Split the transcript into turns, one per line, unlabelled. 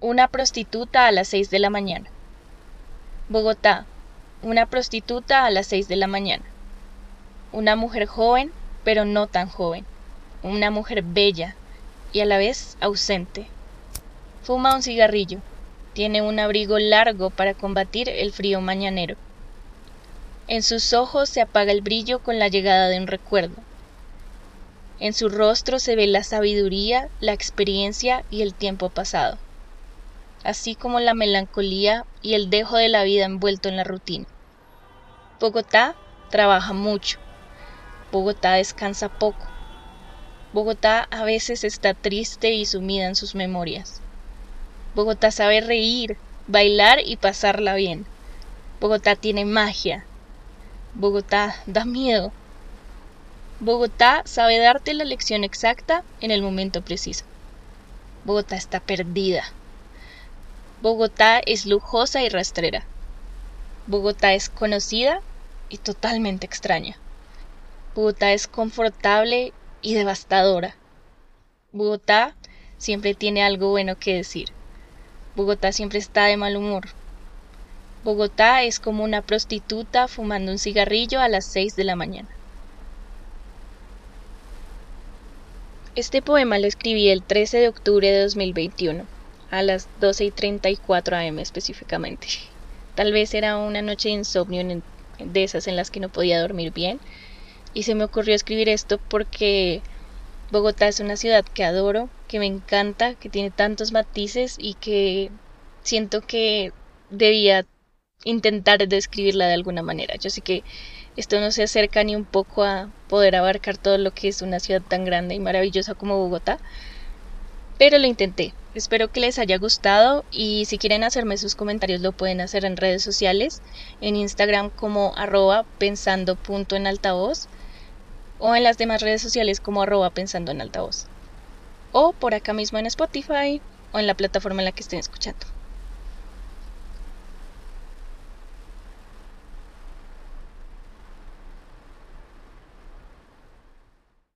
Una prostituta a las 6 de la mañana. Bogotá. Una prostituta a las 6 de la mañana. Una mujer joven, pero no tan joven. Una mujer bella y a la vez ausente. Fuma un cigarrillo. Tiene un abrigo largo para combatir el frío mañanero. En sus ojos se apaga el brillo con la llegada de un recuerdo. En su rostro se ve la sabiduría, la experiencia y el tiempo pasado así como la melancolía y el dejo de la vida envuelto en la rutina. Bogotá trabaja mucho. Bogotá descansa poco. Bogotá a veces está triste y sumida en sus memorias. Bogotá sabe reír, bailar y pasarla bien. Bogotá tiene magia. Bogotá da miedo. Bogotá sabe darte la lección exacta en el momento preciso. Bogotá está perdida. Bogotá es lujosa y rastrera. Bogotá es conocida y totalmente extraña. Bogotá es confortable y devastadora. Bogotá siempre tiene algo bueno que decir. Bogotá siempre está de mal humor. Bogotá es como una prostituta fumando un cigarrillo a las 6 de la mañana. Este poema lo escribí el 13 de octubre de 2021 a las 12 y 34 am específicamente. Tal vez era una noche de insomnio de esas en las que no podía dormir bien y se me ocurrió escribir esto porque Bogotá es una ciudad que adoro, que me encanta, que tiene tantos matices y que siento que debía intentar describirla de alguna manera. Yo sé que esto no se acerca ni un poco a poder abarcar todo lo que es una ciudad tan grande y maravillosa como Bogotá, pero lo intenté. Espero que les haya gustado y si quieren hacerme sus comentarios lo pueden hacer en redes sociales, en Instagram como arroba pensando punto en altavoz o en las demás redes sociales como arroba pensando en altavoz o por acá mismo en Spotify o en la plataforma en la que estén escuchando.